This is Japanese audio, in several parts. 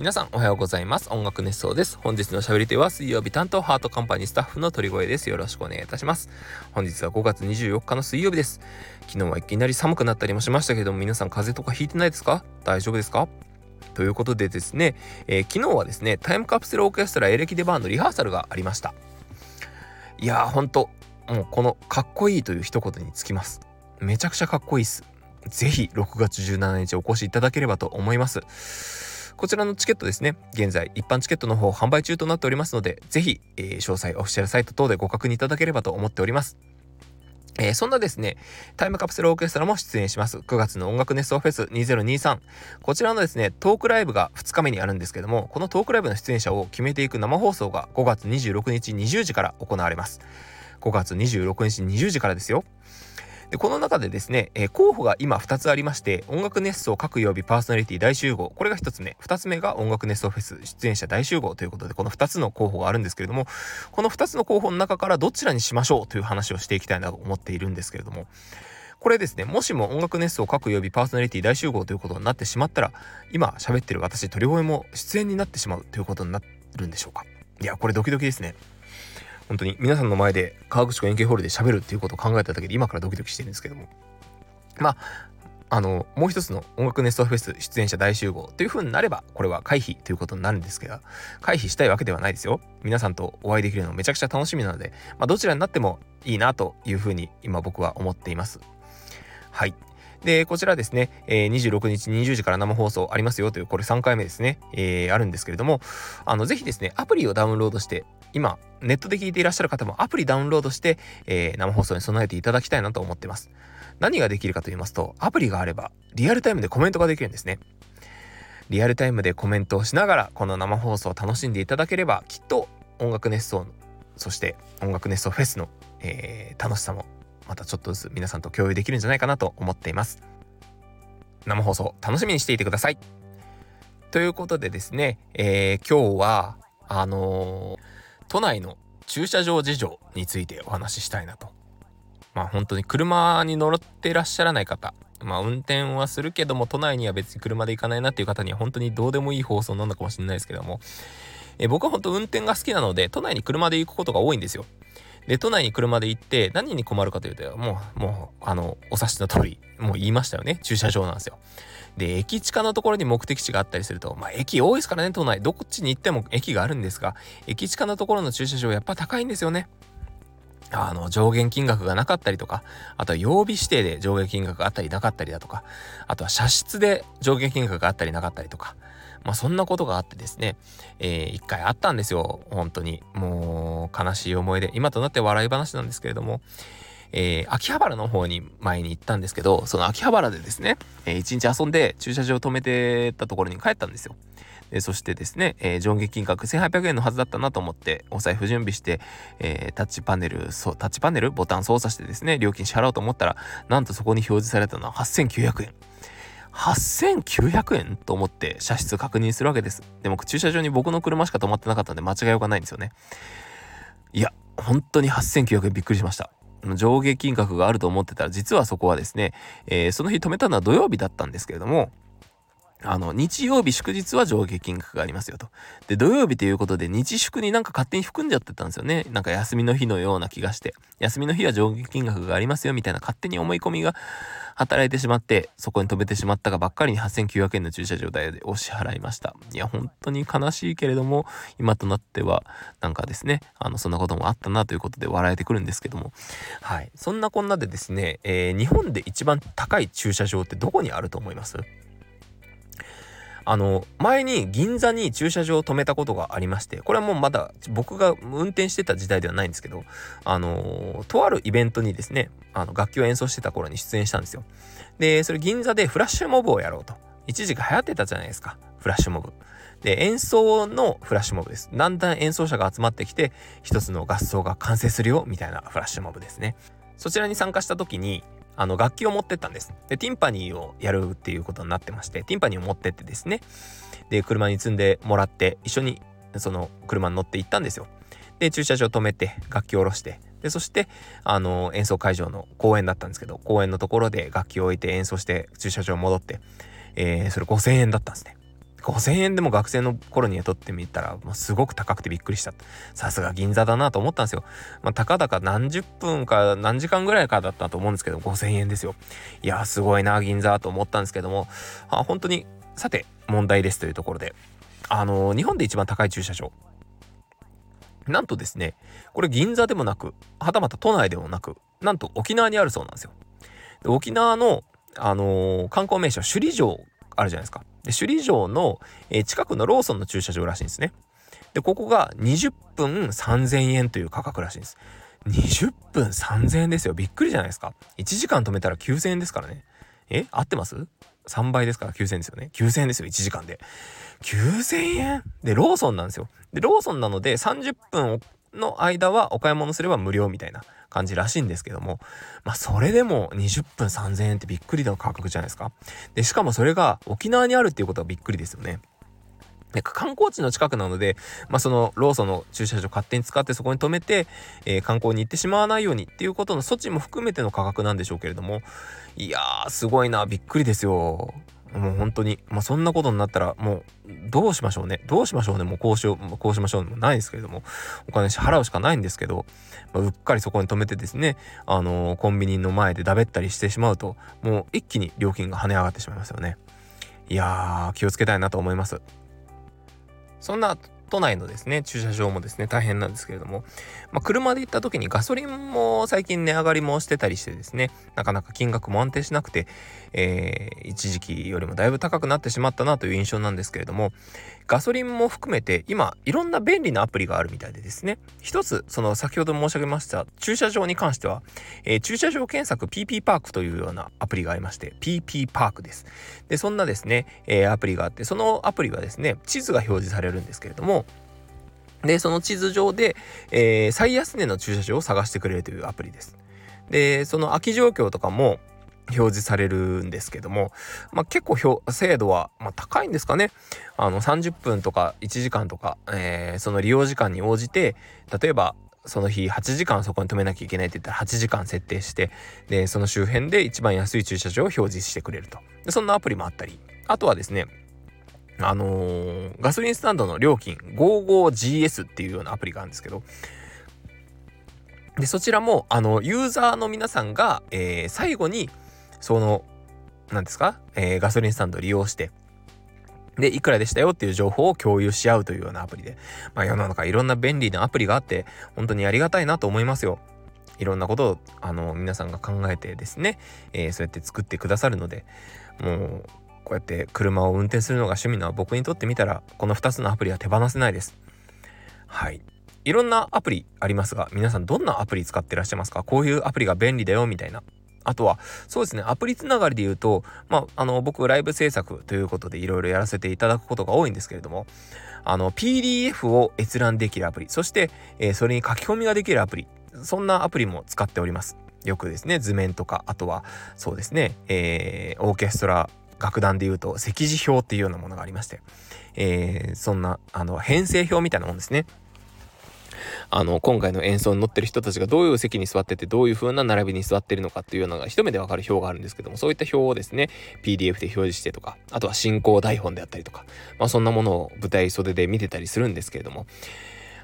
皆さんおはようございます。音楽熱奏です。本日のしゃべり手は水曜日担当ハートカンパニースタッフの鳥越です。よろしくお願いいたします。本日は5月24日の水曜日です。昨日はいきなり寒くなったりもしましたけども皆さん風邪とかひいてないですか？大丈夫ですか？ということでですね、えー、昨日はですねタイムカプセルオーケストラエレキデバーンのリハーサルがありました。いやーほんともうこのかっこいいという一言につきます。めちゃくちゃかっこいいっす。ぜひ6月17日お越しいただければと思います。こちらのチケットですね、現在一般チケットの方販売中となっておりますので、ぜひ、えー、詳細オフィシャルサイト等でご確認いただければと思っております。えー、そんなですね、タイムカプセルオーケストラも出演します。9月の音楽熱奏フェス2023。こちらのですね、トークライブが2日目にあるんですけども、このトークライブの出演者を決めていく生放送が5月26日20時から行われます。5月26日20時からですよ。でこの中でですね、えー、候補が今2つありまして音楽熱奏各曜日パーソナリティ大集合。これが1つ目。2つ目が音楽熱奏フェス出演者大集合ということでこの2つの候補があるんですけれどもこの2つの候補の中からどちらにしましょうという話をしていきたいなと思っているんですけれどもこれですねもしも音楽熱奏各曜日パーソナリティ大集合ということになってしまったら今喋ってる私鳥越も出演になってしまうということになるんでしょうか。いやこれドキドキですね。本当に皆さんの前で河口湖円形ホールで喋るっていうことを考えただけで今からドキドキしてるんですけども。まああのもう一つの音楽ネストフェス出演者大集合という風になればこれは回避ということになるんですけど回避したいわけではないですよ。皆さんとお会いできるのめちゃくちゃ楽しみなので、まあ、どちらになってもいいなという風に今僕は思っています。はい。で、こちらですね、えー、26日20時から生放送ありますよという、これ3回目ですね、えー、あるんですけれども、あの、ぜひですね、アプリをダウンロードして、今、ネットで聞いていらっしゃる方もアプリダウンロードして、えー、生放送に備えていただきたいなと思ってます。何ができるかと言いますと、アプリがあれば、リアルタイムでコメントができるんですね。リアルタイムでコメントをしながら、この生放送を楽しんでいただければ、きっと音楽熱奏、そして音楽熱奏フェスの、えー、楽しさも、またちょっとずつ皆さんと共有できるんじゃないかなと思っています。生放送楽しみにしていてください。ということでですね、えー、今日は、あのー都内の駐車場事情についてお話ししたいなと。まあ本当に車に乗ってらっしゃらない方、まあ運転はするけども都内には別に車で行かないなっていう方には本当にどうでもいい放送なのかもしれないですけども、え僕は本当運転が好きなので都内に車で行くことが多いんですよ。で、都内に車で行って何に困るかというと、もう、もう、あの、お察しの通り、もう言いましたよね。駐車場なんですよ。で、駅地下のところに目的地があったりすると、まあ駅多いですからね、都内。どっちに行っても駅があるんですが、駅地下のところの駐車場やっぱ高いんですよね。あの、上限金額がなかったりとか、あとは曜日指定で上限金額があったりなかったりだとか、あとは車室で上限金額があったりなかったりとか、まあそんなことがあってですね、えー、一回あったんですよ、本当に。もう、悲しい思い出。今となって笑い話なんですけれども、えー、秋葉原の方に前に行ったんですけど、その秋葉原でですね、えー、一日遊んで駐車場を止めてたところに帰ったんですよ。でそしてですね、えー、上下金額1800円のはずだったなと思ってお財布準備して、えー、タッチパネルそうタッチパネルボタン操作してですね料金支払おうと思ったらなんとそこに表示されたのは8900円8900円と思って車室確認するわけですでも駐車場に僕の車しか止まってなかったんで間違いようがないんですよねいや本当に8900円びっくりしました。上下金額があると思ってたら実はそこはですね、えー、その日止めたのは土曜日だったんですけれどもあの、日曜日祝日は上下金額がありますよと。で、土曜日ということで日祝になんか勝手に含んじゃってたんですよね。なんか休みの日のような気がして。休みの日は上下金額がありますよみたいな勝手に思い込みが働いてしまって、そこに止めてしまったがばっかりに8900円の駐車場代でお支払いました。いや、本当に悲しいけれども、今となっては、なんかですね、あの、そんなこともあったなということで笑えてくるんですけども。はい。そんなこんなでですね、えー、日本で一番高い駐車場ってどこにあると思います？あの、前に銀座に駐車場を止めたことがありまして、これはもうまだ僕が運転してた時代ではないんですけど、あの、とあるイベントにですね、あの、楽器を演奏してた頃に出演したんですよ。で、それ銀座でフラッシュモブをやろうと。一時期流行ってたじゃないですか。フラッシュモブ。で、演奏のフラッシュモブです。だんだん演奏者が集まってきて、一つの合奏が完成するよ、みたいなフラッシュモブですね。そちらに参加した時に、あの楽器を持ってったんです。で、ティンパニーをやるっていうことになってまして、ティンパニーを持ってってですね、で、車に積んでもらって、一緒にその車に乗って行ったんですよ。で、駐車場止めて、楽器を下ろして、で、そして、あの、演奏会場の公園だったんですけど、公園のところで楽器を置いて演奏して、駐車場戻って、えー、それ5000円だったんですね。5000円でも学生の頃に雇ってみたら、もうすごく高くてびっくりした。さすが銀座だなと思ったんですよ。まあ、たかだか何十分か何時間ぐらいかだったと思うんですけど、5000円ですよ。いやすごいな、銀座と思ったんですけども、あ本当に、さて、問題ですというところで、あのー、日本で一番高い駐車場。なんとですね、これ銀座でもなく、はたまた都内でもなく、なんと沖縄にあるそうなんですよ。で沖縄の、あのー、観光名所、首里城あるじゃないですか。で、首里城の、え、近くのローソンの駐車場らしいんですね。で、ここが20分3000円という価格らしいんです。20分3000円ですよ。びっくりじゃないですか。1時間止めたら9000円ですからね。え合ってます ?3 倍ですから9000円ですよね。9000円ですよ。1時間で。9000円？で、ローソンなんですよ。で、ローソンなので30分の間はお買い物すれば無料みたいな感じらしいんですけども、まあそれでも20分3000円ってびっくりの価格じゃないですか。で、しかもそれが沖縄にあるっていうことはびっくりですよね。で観光地の近くなので、まあ、そのローソンの駐車場勝手に使ってそこに止めて、えー、観光に行ってしまわないようにっていうことの措置も含めての価格なんでしょうけれどもいやーすごいなびっくりですよもう本当に、まあ、そんなことになったら、もう、どうしましょうね。どうしましょうね。もうこうしよう、こうしましょうもないですけれども、お金支払うしかないんですけど、まあ、うっかりそこに止めてですね、あのー、コンビニの前でだべったりしてしまうと、もう一気に料金が跳ね上がってしまいますよね。いやー、気をつけたいなと思います。そんな都内のですね、駐車場もですね、大変なんですけれども、まあ、車で行った時にガソリンも最近値上がりもしてたりしてですね、なかなか金額も安定しなくて、えー、一時期よりもだいぶ高くなってしまったなという印象なんですけれども、ガソリンも含めて今、いろんな便利なアプリがあるみたいでですね、一つ、その先ほど申し上げました駐車場に関しては、えー、駐車場検索 PP パークというようなアプリがありまして、PP パークです。で、そんなですね、えー、アプリがあって、そのアプリはですね、地図が表示されるんですけれども、で、その地図上で、えー、最安値の駐車場を探してくれるというアプリです。で、その空き状況とかも表示されるんですけども、まあ、結構精度は、まあ、高いんですかね。あの、30分とか1時間とか、えー、その利用時間に応じて、例えば、その日8時間そこに止めなきゃいけないって言ったら8時間設定して、で、その周辺で一番安い駐車場を表示してくれると。でそんなアプリもあったり、あとはですね、あのー、ガソリンスタンドの料金 55GS っていうようなアプリがあるんですけど、で、そちらも、あの、ユーザーの皆さんが、えー、最後に、その、何ですか、えー、ガソリンスタンドを利用して、で、いくらでしたよっていう情報を共有し合うというようなアプリで、まあ世の中いろんな便利なアプリがあって、本当にありがたいなと思いますよ。いろんなことを、あの、皆さんが考えてですね、えー、そうやって作ってくださるので、もう、こうやって車を運転するのが趣味な僕にとってみたらこの2つのアプリは手放せないです。はい。いろんなアプリありますが皆さんどんなアプリ使ってらっしゃいますか？こういうアプリが便利だよみたいな。あとは、そうですね、アプリつながりで言うと、まあ、あの、僕、ライブ制作ということでいろいろやらせていただくことが多いんですけれども、あの、PDF を閲覧できるアプリ、そして、えー、それに書き込みができるアプリ、そんなアプリも使っております。よくですね、図面とか、あとは、そうですね、えー、オーケストラ楽団で言うと席次表っていうようなものがありまして、えー、そんなあの編成表みたいなもんですね。あの今回の演奏に乗ってる人たちがどういう席に座っててどういう風な並びに座ってるのかっていうのが一目でわかる表があるんですけどもそういった表をですね PDF で表示してとかあとは進行台本であったりとかまあそんなものを舞台袖で見てたりするんですけれども。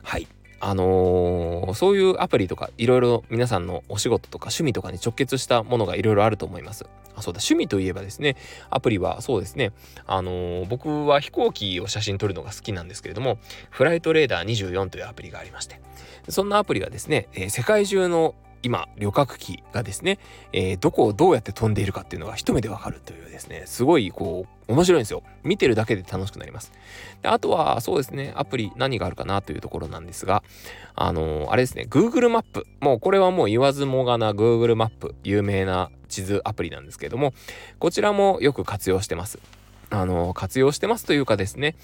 はい。あのー、そういうアプリとかいろいろ皆さんのお仕事とか趣味とかに直結したものがいろいろあると思います。あそうだ趣味といえばですねアプリはそうですねあのー、僕は飛行機を写真撮るのが好きなんですけれどもフライトレーダー24というアプリがありましてそんなアプリはですね、えー、世界中の今旅客機がですね、えー、どこをどうやって飛んでいるかっていうのが一目でわかるというですねすごいこう面白いんですよ。見てるだけで楽しくなります。であとはそうですねアプリ何があるかなというところなんですがあのー、あれですね Google マップもうこれはもう言わずもがな Google マップ有名な地図アプリなんですけどもこちらもよく活用してます。あの、活用してますというかですね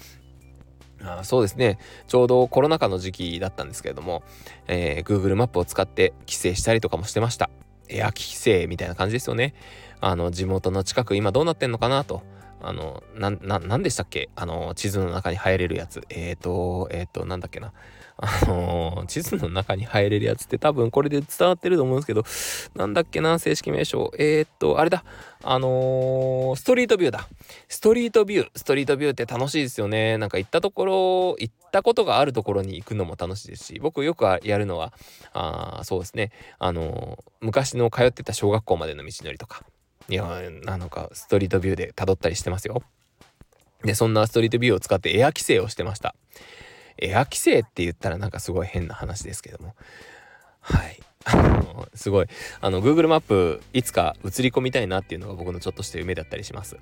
あそうですね。ちょうどコロナ禍の時期だったんですけれども、えー、Google マップを使って帰省したりとかもしてました。エア帰省みたいな感じですよね。あの地元の近く今どうなってんのかなとあの、な、な、なんでしたっけ？あの、地図の中に入れるやつ。えっ、ー、と、えっ、ー、と、なんだっけな。あの地図の中に入れるやつって多分これで伝わってると思うんですけど、なんだっけな、正式名称。えー、っと、あれだ。あの、ストリートビューだ。ストリートビュー。ストリートビューって楽しいですよね。なんか行ったところ、行ったことがあるところに行くのも楽しいですし、僕よくやるのは、あそうですね。あの、昔の通ってた小学校までの道のりとか、いや、なのかストリートビューで辿ったりしてますよ。で、そんなストリートビューを使ってエア規制をしてました。エア規制って言ったらなんかすごい変な話ですけども。はい。あの、すごい、あの、Google マップ、いつか映り込みたいなっていうのが僕のちょっとした夢だったりします。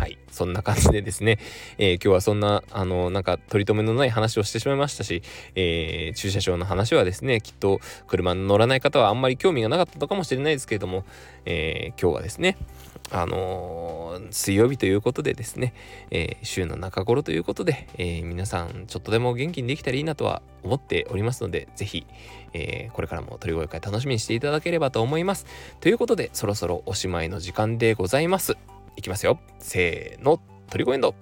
はい。そんな感じでですね、えー、今日はそんな、あの、なんか取り留めのない話をしてしまいましたし、えー、駐車場の話はですね、きっと車に乗らない方はあんまり興味がなかったのかもしれないですけれども、えー、今日はですね、あの水曜日ということでですね、え週の中頃ということで、え皆さんちょっとでも元気にできたらいいなとは思っておりますので、是非、えこれからも鳥越会楽しみにしていただければと思います。ということで、そろそろおしまいの時間でございます。いきますよ。せーの、トリコエンド。